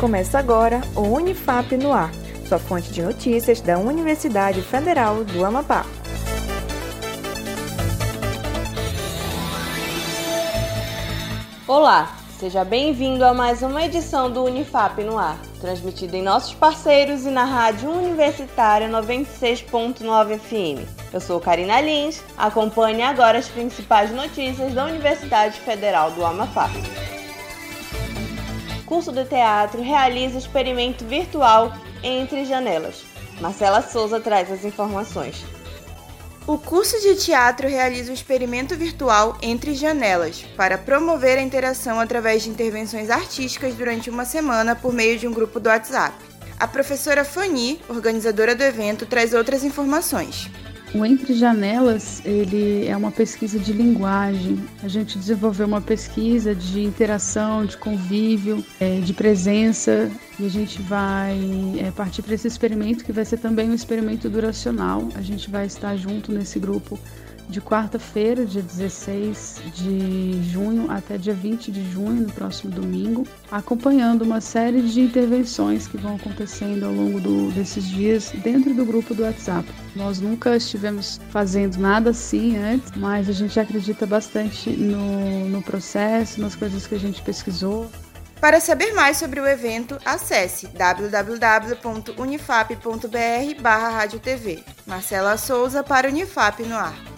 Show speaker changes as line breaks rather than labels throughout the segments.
Começa agora o Unifap no Ar, sua fonte de notícias da Universidade Federal do Amapá.
Olá, seja bem-vindo a mais uma edição do Unifap no Ar, transmitida em nossos parceiros e na Rádio Universitária 96.9 FM. Eu sou Karina Lins, acompanhe agora as principais notícias da Universidade Federal do Amapá curso de teatro realiza experimento virtual entre janelas. Marcela Souza traz as informações.
O curso de teatro realiza o experimento virtual Entre Janelas para promover a interação através de intervenções artísticas durante uma semana por meio de um grupo do WhatsApp. A professora Fanny, organizadora do evento, traz outras informações.
O Entre Janelas, ele é uma pesquisa de linguagem. A gente desenvolveu uma pesquisa de interação, de convívio, é, de presença, e a gente vai é, partir para esse experimento que vai ser também um experimento duracional. A gente vai estar junto nesse grupo de quarta-feira, dia 16 de junho, até dia 20 de junho, no próximo domingo, acompanhando uma série de intervenções que vão acontecendo ao longo do, desses dias dentro do grupo do WhatsApp. Nós nunca estivemos fazendo nada assim antes, mas a gente acredita bastante no, no processo, nas coisas que a gente pesquisou.
Para saber mais sobre o evento, acesse www.unifap.br barra Marcela Souza para Unifap no ar.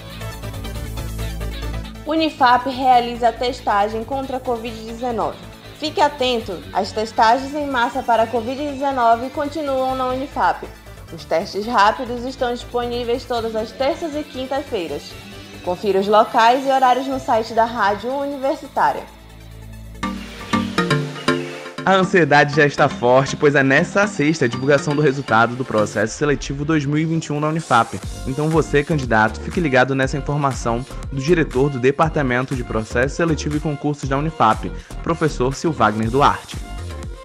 Unifap realiza testagem contra a Covid-19. Fique atento, as testagens em massa para a Covid-19 continuam na Unifap. Os testes rápidos estão disponíveis todas as terças e quintas-feiras. Confira os locais e horários no site da Rádio Universitária.
A ansiedade já está forte, pois é nessa sexta a divulgação do resultado do processo seletivo 2021 na Unifap. Então você, candidato, fique ligado nessa informação do diretor do Departamento de Processo Seletivo e Concursos da Unifap, professor Silvagner Duarte.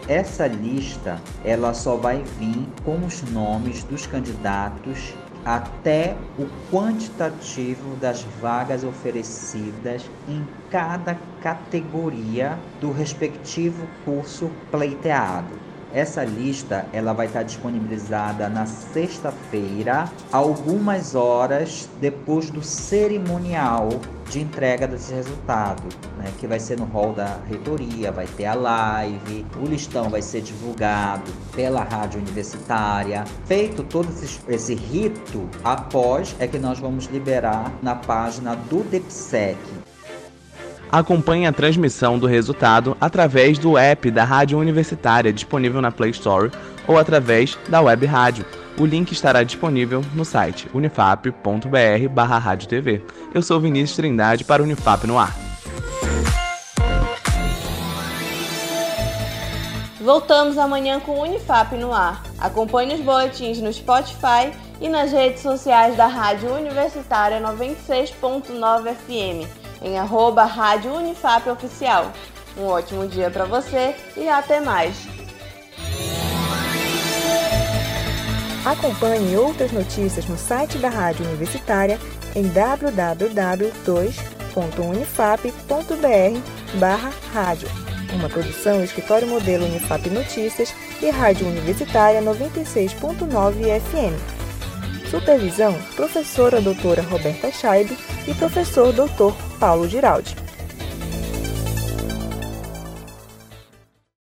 Essa lista, ela só vai vir com os nomes dos candidatos até o quantitativo das vagas oferecidas em cada categoria do respectivo curso pleiteado. Essa lista ela vai estar disponibilizada na sexta-feira, algumas horas depois do cerimonial de entrega desse resultado, né, que vai ser no hall da reitoria, vai ter a live, o listão vai ser divulgado pela rádio universitária. Feito todo esse, esse rito, após é que nós vamos liberar na página do DEPSEC,
Acompanhe a transmissão do resultado através do app da Rádio Universitária disponível na Play Store ou através da web rádio. O link estará disponível no site unifap.br/radiotv. Eu sou Vinícius Trindade para Unifap no ar.
Voltamos amanhã com Unifap no ar. Acompanhe os boletins no Spotify e nas redes sociais da Rádio Universitária 96.9 FM em arroba Rádio Unifap Oficial. Um ótimo dia para você e até mais!
Acompanhe outras notícias no site da Rádio Universitária em www.unifap.br barra rádio. Uma produção Escritório Modelo Unifap Notícias e Rádio Universitária 96.9 FM. Supervisão, professora doutora Roberta Scheibe e professor doutor Paulo Giraldi.